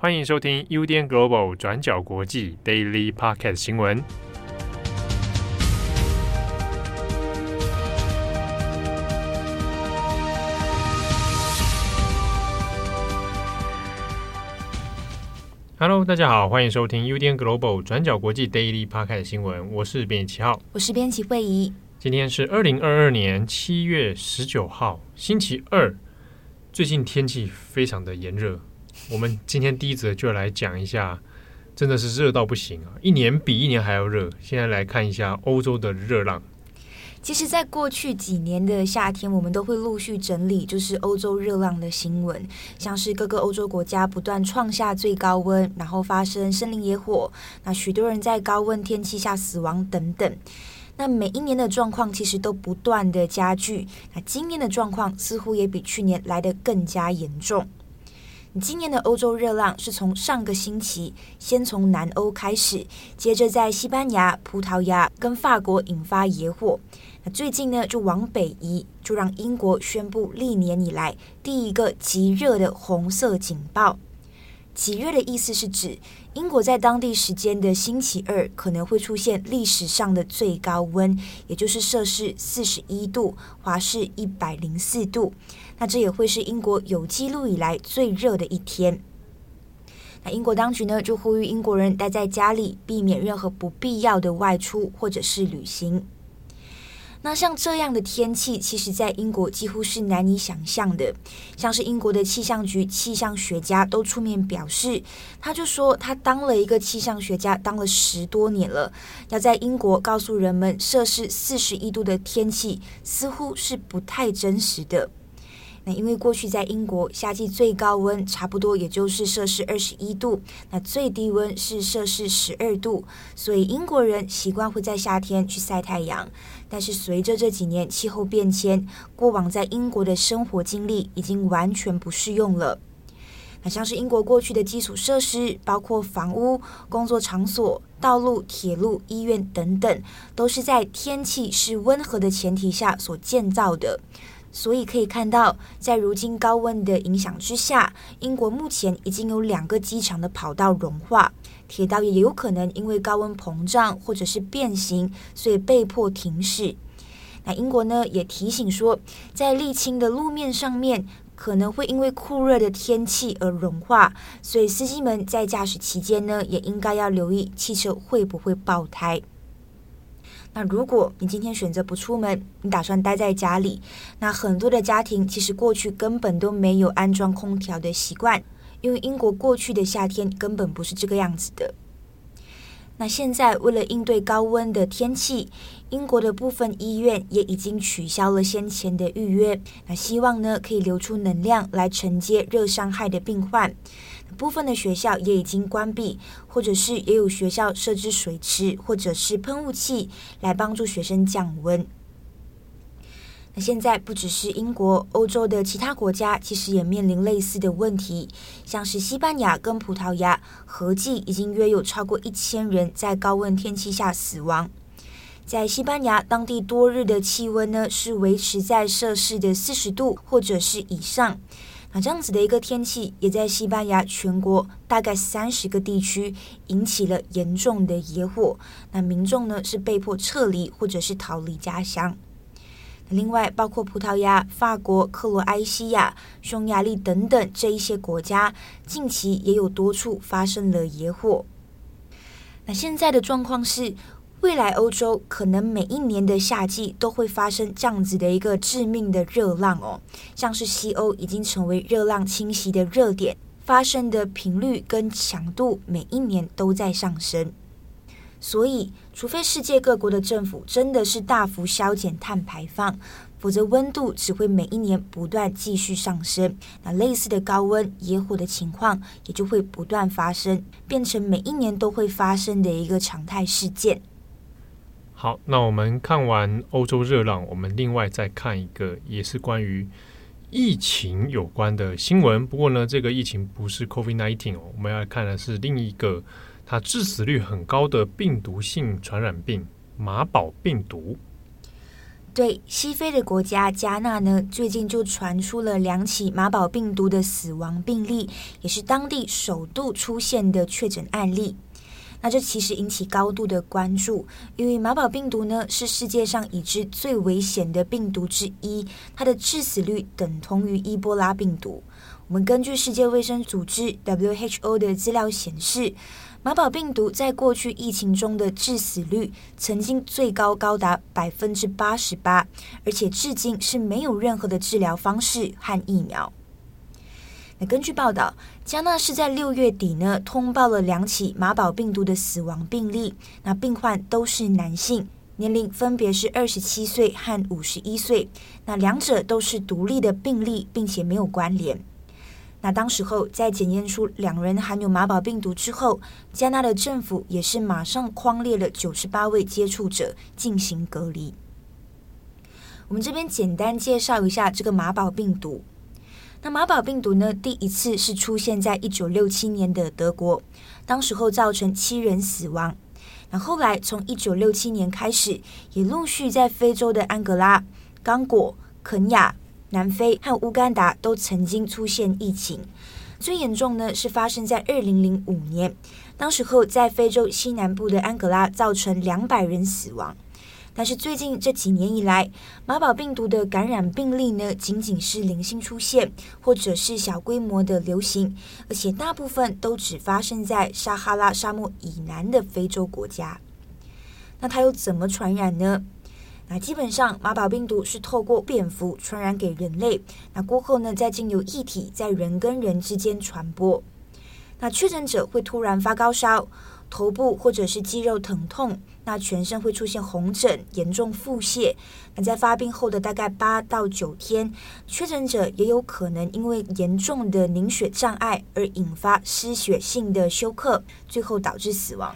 欢迎收听 UDN Global 转角国际 Daily Podcast 新闻。Hello，大家好，欢迎收听 UDN Global 转角国际 Daily Podcast 新闻。我是编辑七号，我是编辑惠仪。今天是二零二二年七月十九号，星期二。最近天气非常的炎热。我们今天第一则就来讲一下，真的是热到不行啊！一年比一年还要热。现在来看一下欧洲的热浪。其实，在过去几年的夏天，我们都会陆续整理，就是欧洲热浪的新闻，像是各个欧洲国家不断创下最高温，然后发生森林野火，那许多人在高温天气下死亡等等。那每一年的状况其实都不断的加剧。那今年的状况似乎也比去年来得更加严重。今年的欧洲热浪是从上个星期先从南欧开始，接着在西班牙、葡萄牙跟法国引发野火。那最近呢就往北移，就让英国宣布历年以来第一个极热的红色警报。极热的意思是指英国在当地时间的星期二可能会出现历史上的最高温，也就是摄氏四十一度，华氏一百零四度。那这也会是英国有记录以来最热的一天。那英国当局呢，就呼吁英国人待在家里，避免任何不必要的外出或者是旅行。那像这样的天气，其实在英国几乎是难以想象的。像是英国的气象局气象学家都出面表示，他就说他当了一个气象学家，当了十多年了，要在英国告诉人们摄氏四十一度的天气，似乎是不太真实的。因为过去在英国夏季最高温差不多也就是摄氏二十一度，那最低温是摄氏十二度，所以英国人习惯会在夏天去晒太阳。但是随着这几年气候变迁，过往在英国的生活经历已经完全不适用了。那像是英国过去的基础设施，包括房屋、工作场所、道路、铁路、医院等等，都是在天气是温和的前提下所建造的。所以可以看到，在如今高温的影响之下，英国目前已经有两个机场的跑道融化，铁道也有可能因为高温膨胀或者是变形，所以被迫停驶。那英国呢也提醒说，在沥青的路面上面可能会因为酷热的天气而融化，所以司机们在驾驶期间呢也应该要留意汽车会不会爆胎。那如果你今天选择不出门，你打算待在家里，那很多的家庭其实过去根本都没有安装空调的习惯，因为英国过去的夏天根本不是这个样子的。那现在为了应对高温的天气，英国的部分医院也已经取消了先前的预约，那希望呢可以留出能量来承接热伤害的病患。部分的学校也已经关闭，或者是也有学校设置水池或者是喷雾器来帮助学生降温。那现在不只是英国，欧洲的其他国家其实也面临类似的问题，像是西班牙跟葡萄牙合计已经约有超过一千人在高温天气下死亡。在西班牙，当地多日的气温呢是维持在摄氏的四十度或者是以上。那这样子的一个天气，也在西班牙全国大概三十个地区引起了严重的野火。那民众呢是被迫撤离或者是逃离家乡。另外，包括葡萄牙、法国、克罗埃西亚、匈牙利等等这一些国家，近期也有多处发生了野火。那现在的状况是，未来欧洲可能每一年的夏季都会发生这样子的一个致命的热浪哦，像是西欧已经成为热浪侵袭的热点，发生的频率跟强度每一年都在上升。所以，除非世界各国的政府真的是大幅削减碳排放，否则温度只会每一年不断继续上升。那类似的高温野火的情况也就会不断发生，变成每一年都会发生的一个常态事件。好，那我们看完欧洲热浪，我们另外再看一个也是关于疫情有关的新闻。不过呢，这个疫情不是 COVID-19 哦，我们要看的是另一个它致死率很高的病毒性传染病——马宝病毒。对西非的国家加纳呢，最近就传出了两起马宝病毒的死亡病例，也是当地首度出现的确诊案例。那这其实引起高度的关注，因为马宝病毒呢是世界上已知最危险的病毒之一，它的致死率等同于伊波拉病毒。我们根据世界卫生组织 WHO 的资料显示，马宝病毒在过去疫情中的致死率曾经最高高达百分之八十八，而且至今是没有任何的治疗方式和疫苗。那根据报道，加纳是在六月底呢通报了两起马宝病毒的死亡病例，那病患都是男性，年龄分别是二十七岁和五十一岁，那两者都是独立的病例，并且没有关联。那当时候在检验出两人含有马宝病毒之后，加纳的政府也是马上框列了九十八位接触者进行隔离。我们这边简单介绍一下这个马宝病毒。那马宝病毒呢，第一次是出现在一九六七年的德国，当时候造成七人死亡。那后来从一九六七年开始，也陆续在非洲的安哥拉、刚果、肯亚、南非和乌干达都曾经出现疫情。最严重呢是发生在二零零五年，当时候在非洲西南部的安哥拉造成两百人死亡。但是最近这几年以来，马宝病毒的感染病例呢，仅仅是零星出现，或者是小规模的流行，而且大部分都只发生在撒哈拉沙漠以南的非洲国家。那它又怎么传染呢？那基本上，马宝病毒是透过蝙蝠传染给人类，那过后呢，再经由液体在人跟人之间传播。那确诊者会突然发高烧。头部或者是肌肉疼痛，那全身会出现红疹、严重腹泻。那在发病后的大概八到九天，确诊者也有可能因为严重的凝血障碍而引发失血性的休克，最后导致死亡。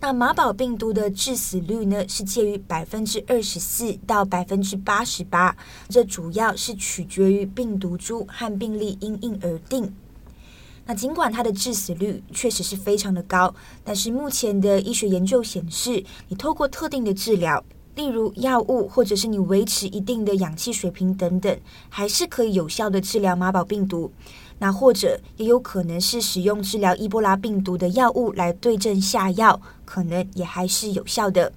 那马宝病毒的致死率呢，是介于百分之二十四到百分之八十八，这主要是取决于病毒株和病例因应而定。那尽管它的致死率确实是非常的高，但是目前的医学研究显示，你透过特定的治疗，例如药物或者是你维持一定的氧气水平等等，还是可以有效的治疗马宝病毒。那或者也有可能是使用治疗伊波拉病毒的药物来对症下药，可能也还是有效的。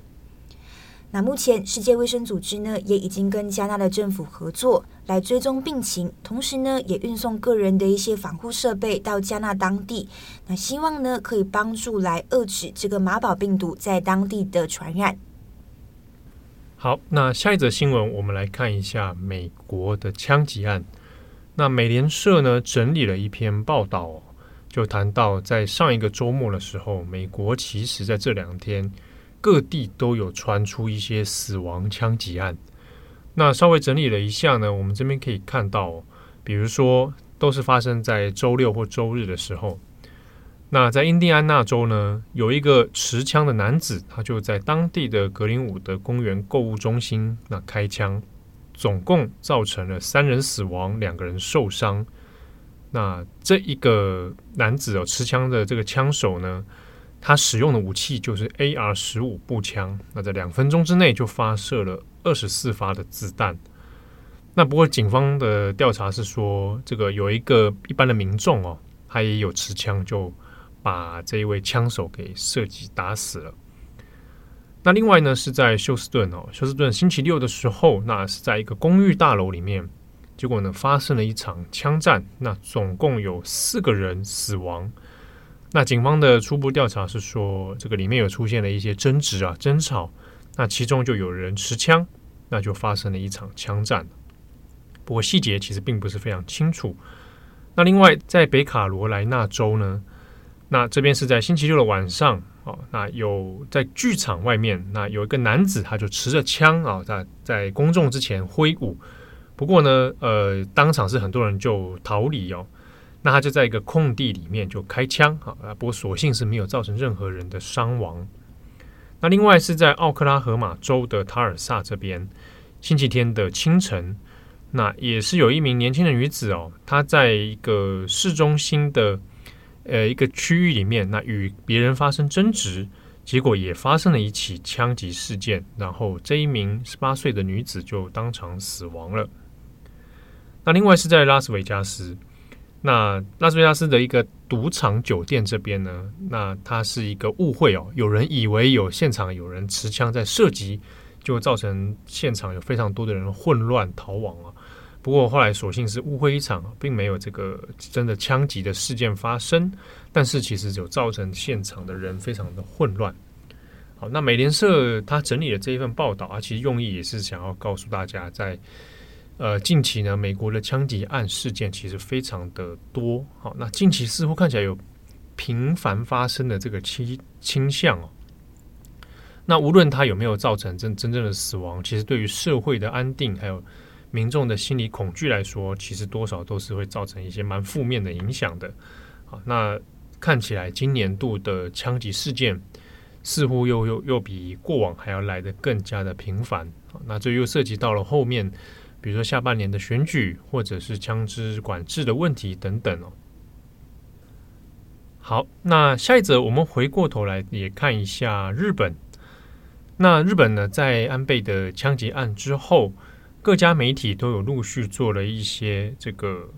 那目前世界卫生组织呢，也已经跟加纳的政府合作来追踪病情，同时呢，也运送个人的一些防护设备到加纳当地。那希望呢，可以帮助来遏制这个马宝病毒在当地的传染。好，那下一则新闻，我们来看一下美国的枪击案。那美联社呢，整理了一篇报道，就谈到在上一个周末的时候，美国其实在这两天。各地都有传出一些死亡枪击案，那稍微整理了一下呢，我们这边可以看到，比如说都是发生在周六或周日的时候。那在印第安纳州呢，有一个持枪的男子，他就在当地的格林伍德公园购物中心那开枪，总共造成了三人死亡，两个人受伤。那这一个男子哦，持枪的这个枪手呢，他使用的武器就是 AR 十五步枪，那在两分钟之内就发射了二十四发的子弹。那不过警方的调查是说，这个有一个一般的民众哦，他也有持枪，就把这一位枪手给射击打死了。那另外呢，是在休斯顿哦，休斯顿星期六的时候，那是在一个公寓大楼里面，结果呢发生了一场枪战，那总共有四个人死亡。那警方的初步调查是说，这个里面有出现了一些争执啊、争吵，那其中就有人持枪，那就发生了一场枪战。不过细节其实并不是非常清楚。那另外，在北卡罗来纳州呢，那这边是在星期六的晚上哦，那有在剧场外面，那有一个男子他就持着枪啊，在在公众之前挥舞。不过呢，呃，当场是很多人就逃离哦。那他就在一个空地里面就开枪啊，不过所幸是没有造成任何人的伤亡。那另外是在奥克拉荷马州的塔尔萨这边，星期天的清晨，那也是有一名年轻的女子哦，她在一个市中心的呃一个区域里面，那与别人发生争执，结果也发生了一起枪击事件，然后这一名十八岁的女子就当场死亡了。那另外是在拉斯维加斯，那拉斯维加斯的一个赌场酒店这边呢，那它是一个误会哦，有人以为有现场有人持枪在射击，就造成现场有非常多的人混乱逃亡啊。不过后来所幸是误会一场，并没有这个真的枪击的事件发生，但是其实就造成现场的人非常的混乱。好，那美联社他整理的这一份报道啊，其实用意也是想要告诉大家在。呃，近期呢，美国的枪击案事件其实非常的多。好，那近期似乎看起来有频繁发生的这个倾倾向哦。那无论它有没有造成真真正的死亡，其实对于社会的安定还有民众的心理恐惧来说，其实多少都是会造成一些蛮负面的影响的。好，那看起来今年度的枪击事件似乎又又又比过往还要来得更加的频繁。那这又涉及到了后面。比如说下半年的选举，或者是枪支管制的问题等等哦。好，那下一则我们回过头来也看一下日本。那日本呢，在安倍的枪击案之后，各家媒体都有陆续做了一些这个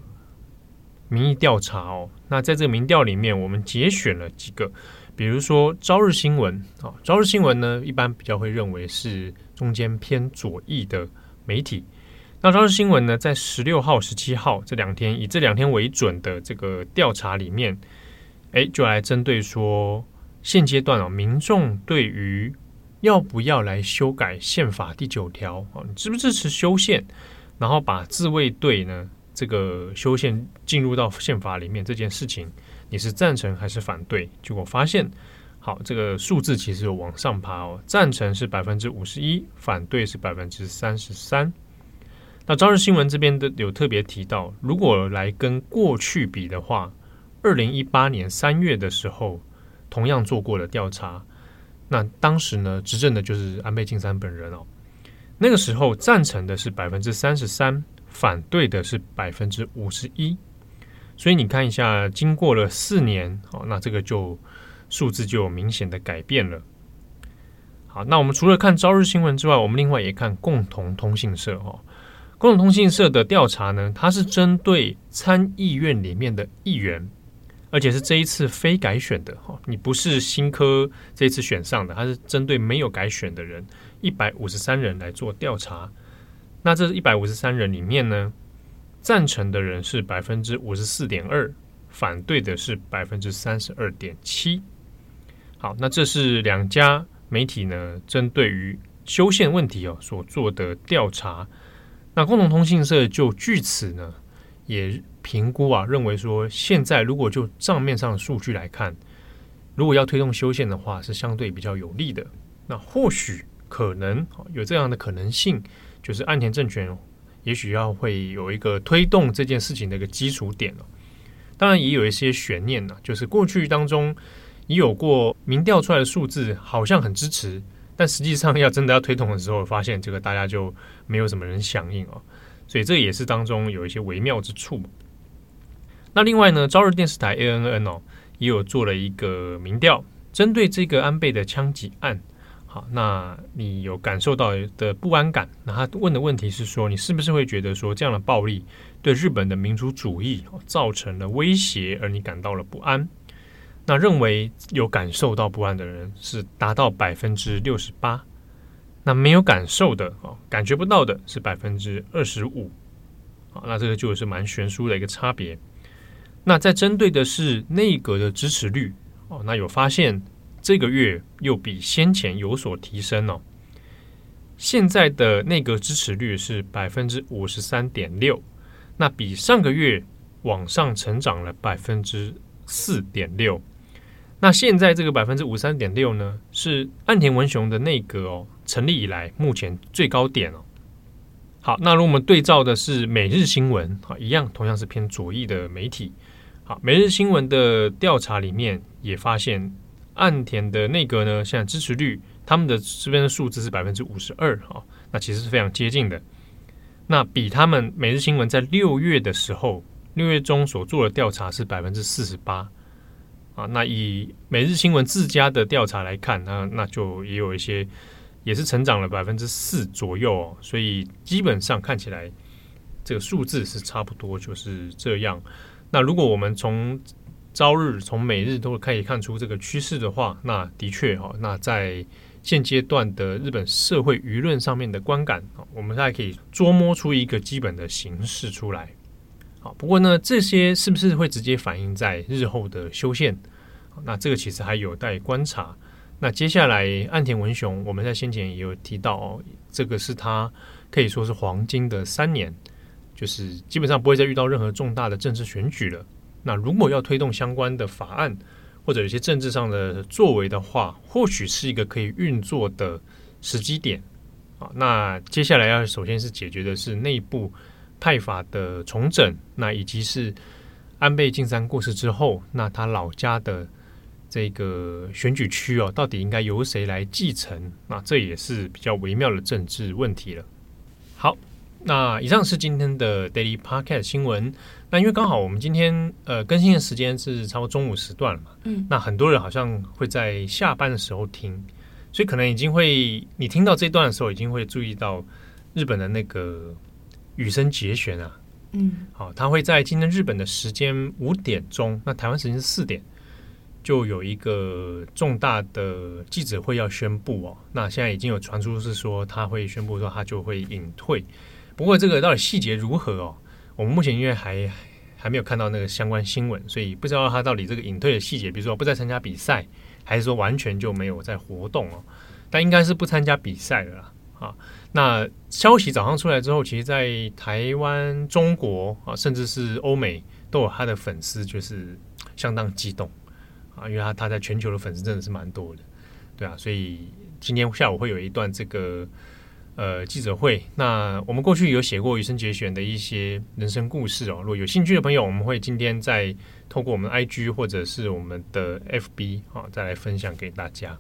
民意调查哦。那在这个民调里面，我们节选了几个，比如说《朝日新闻》啊，《朝日新闻》呢，一般比较会认为是中间偏左翼的媒体。那朝日新闻呢，在十六号、十七号这两天，以这两天为准的这个调查里面，哎，就来针对说，现阶段啊，民众对于要不要来修改宪法第九条啊，你支不支持修宪，然后把自卫队呢这个修宪进入到宪法里面这件事情，你是赞成还是反对？结果发现，好，这个数字其实有往上爬哦，赞成是百分之五十一，反对是百分之三十三。那朝日新闻这边的有特别提到，如果来跟过去比的话，二零一八年三月的时候，同样做过了调查，那当时呢，执政的就是安倍晋三本人哦。那个时候赞成的是百分之三十三，反对的是百分之五十一。所以你看一下，经过了四年，哦，那这个就数字就有明显的改变了。好，那我们除了看朝日新闻之外，我们另外也看共同通信社哦。共同通信社的调查呢，它是针对参议院里面的议员，而且是这一次非改选的哈，你不是新科这次选上的，它是针对没有改选的人，一百五十三人来做调查。那这一百五十三人里面呢，赞成的人是百分之五十四点二，反对的是百分之三十二点七。好，那这是两家媒体呢，针对于修宪问题哦所做的调查。那共同通信社就据此呢，也评估啊，认为说，现在如果就账面上的数据来看，如果要推动修宪的话，是相对比较有利的。那或许可能有这样的可能性，就是岸田政权也许要会有一个推动这件事情的一个基础点了。当然也有一些悬念呢，就是过去当中已有过民调出来的数字，好像很支持。但实际上要真的要推动的时候，发现这个大家就没有什么人响应哦，所以这也是当中有一些微妙之处。那另外呢，朝日电视台 ANN 哦也有做了一个民调，针对这个安倍的枪击案，好，那你有感受到的不安感？那他问的问题是说，你是不是会觉得说这样的暴力对日本的民主主义造成了威胁，而你感到了不安？那认为有感受到不安的人是达到百分之六十八，那没有感受的啊，感觉不到的是百分之二十五，啊，那这个就是蛮悬殊的一个差别。那在针对的是内阁的支持率哦，那有发现这个月又比先前有所提升哦。现在的内阁支持率是百分之五十三点六，那比上个月往上成长了百分之四点六。那现在这个百分之五十三点六呢，是岸田文雄的内阁哦成立以来目前最高点哦。好，那如果我们对照的是每日新闻啊，一样同样是偏左翼的媒体。好，每日新闻的调查里面也发现，岸田的内阁呢，现在支持率他们的这边的数字是百分之五十二哈，那其实是非常接近的。那比他们每日新闻在六月的时候，六月中所做的调查是百分之四十八。啊。那以每日新闻自家的调查来看，那那就也有一些也是成长了百分之四左右哦。所以基本上看起来这个数字是差不多就是这样。那如果我们从朝日、从每日都可以看出这个趋势的话，那的确哈，那在现阶段的日本社会舆论上面的观感，我们大概可以捉摸出一个基本的形势出来。好，不过呢，这些是不是会直接反映在日后的修宪？那这个其实还有待观察。那接下来岸田文雄，我们在先前也有提到，这个是他可以说是黄金的三年，就是基本上不会再遇到任何重大的政治选举了。那如果要推动相关的法案，或者有些政治上的作为的话，或许是一个可以运作的时机点啊。那接下来要首先是解决的是内部派法的重整，那以及是安倍晋三过世之后，那他老家的这个选举区哦，到底应该由谁来继承？那这也是比较微妙的政治问题了。好。那以上是今天的 Daily Podcast 新闻。那因为刚好我们今天呃更新的时间是差不多中午时段了嘛，嗯，那很多人好像会在下班的时候听，所以可能已经会你听到这段的时候，已经会注意到日本的那个羽生结弦啊，嗯，好，他会在今天日本的时间五点钟，那台湾时间是四点，就有一个重大的记者会要宣布哦。那现在已经有传出是说他会宣布说他就会隐退。不过这个到底细节如何哦？我们目前因为还还没有看到那个相关新闻，所以不知道他到底这个隐退的细节，比如说不再参加比赛，还是说完全就没有在活动哦？但应该是不参加比赛了啦。啊，那消息早上出来之后，其实，在台湾、中国啊，甚至是欧美，都有他的粉丝，就是相当激动啊，因为他他在全球的粉丝真的是蛮多的，对啊，所以今天下午会有一段这个。呃，记者会。那我们过去有写过羽生结弦的一些人生故事哦。如果有兴趣的朋友，我们会今天再透过我们 IG 或者是我们的 FB 啊，再来分享给大家。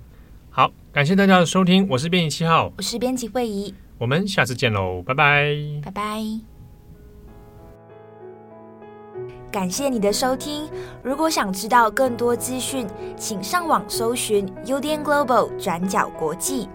好，感谢大家的收听，我是编辑七号，我是编辑惠仪，我们下次见喽，拜拜，拜拜。感谢你的收听。如果想知道更多资讯，请上网搜寻 UDN Global 转角国际。